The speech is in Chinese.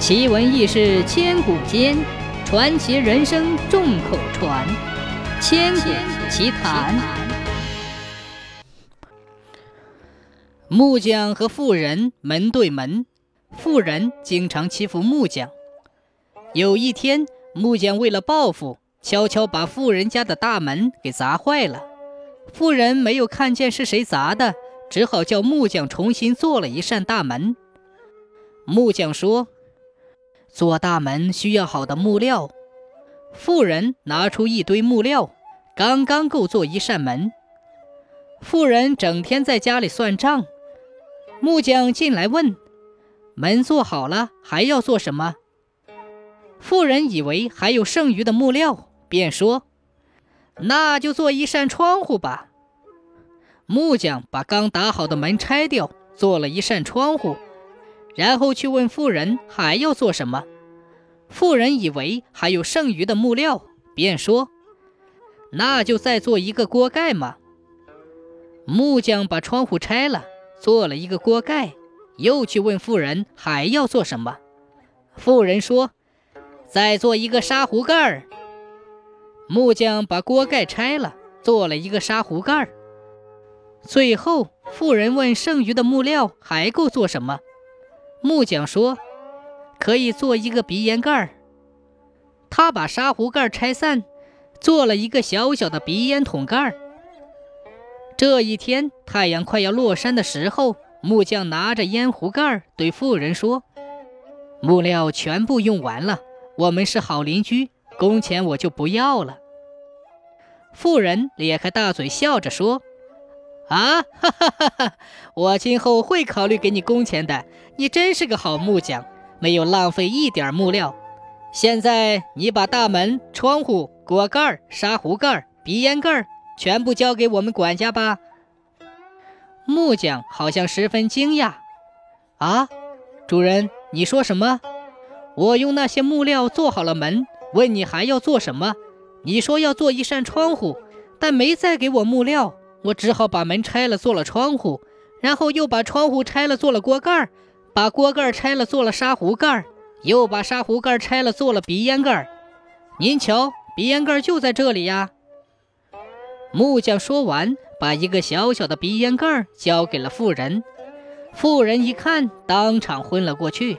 奇闻异事千古间，传奇人生众口传。千古奇谈。木匠和富人门对门，富人经常欺负木匠。有一天，木匠为了报复，悄悄把富人家的大门给砸坏了。富人没有看见是谁砸的，只好叫木匠重新做了一扇大门。木匠说。做大门需要好的木料，富人拿出一堆木料，刚刚够做一扇门。富人整天在家里算账，木匠进来问：“门做好了，还要做什么？”富人以为还有剩余的木料，便说：“那就做一扇窗户吧。”木匠把刚打好的门拆掉，做了一扇窗户。然后去问富人还要做什么，富人以为还有剩余的木料，便说：“那就再做一个锅盖嘛。”木匠把窗户拆了，做了一个锅盖，又去问富人还要做什么，富人说：“再做一个砂壶盖儿。”木匠把锅盖拆了，做了一个砂壶盖儿。最后，富人问剩余的木料还够做什么？木匠说：“可以做一个鼻烟盖儿。”他把砂壶盖拆散，做了一个小小的鼻烟筒盖儿。这一天，太阳快要落山的时候，木匠拿着烟壶盖儿对富人说：“木料全部用完了，我们是好邻居，工钱我就不要了。”富人咧开大嘴笑着说。啊，哈哈哈哈！我今后会考虑给你工钱的。你真是个好木匠，没有浪费一点木料。现在你把大门、窗户、锅盖、砂壶盖、鼻烟盖全部交给我们管家吧。木匠好像十分惊讶。啊，主人，你说什么？我用那些木料做好了门，问你还要做什么？你说要做一扇窗户，但没再给我木料。我只好把门拆了，做了窗户，然后又把窗户拆了，做了锅盖把锅盖拆了，做了砂壶盖又把砂壶盖拆了，做了鼻烟盖您瞧，鼻烟盖就在这里呀。木匠说完，把一个小小的鼻烟盖交给了妇人。妇人一看，当场昏了过去。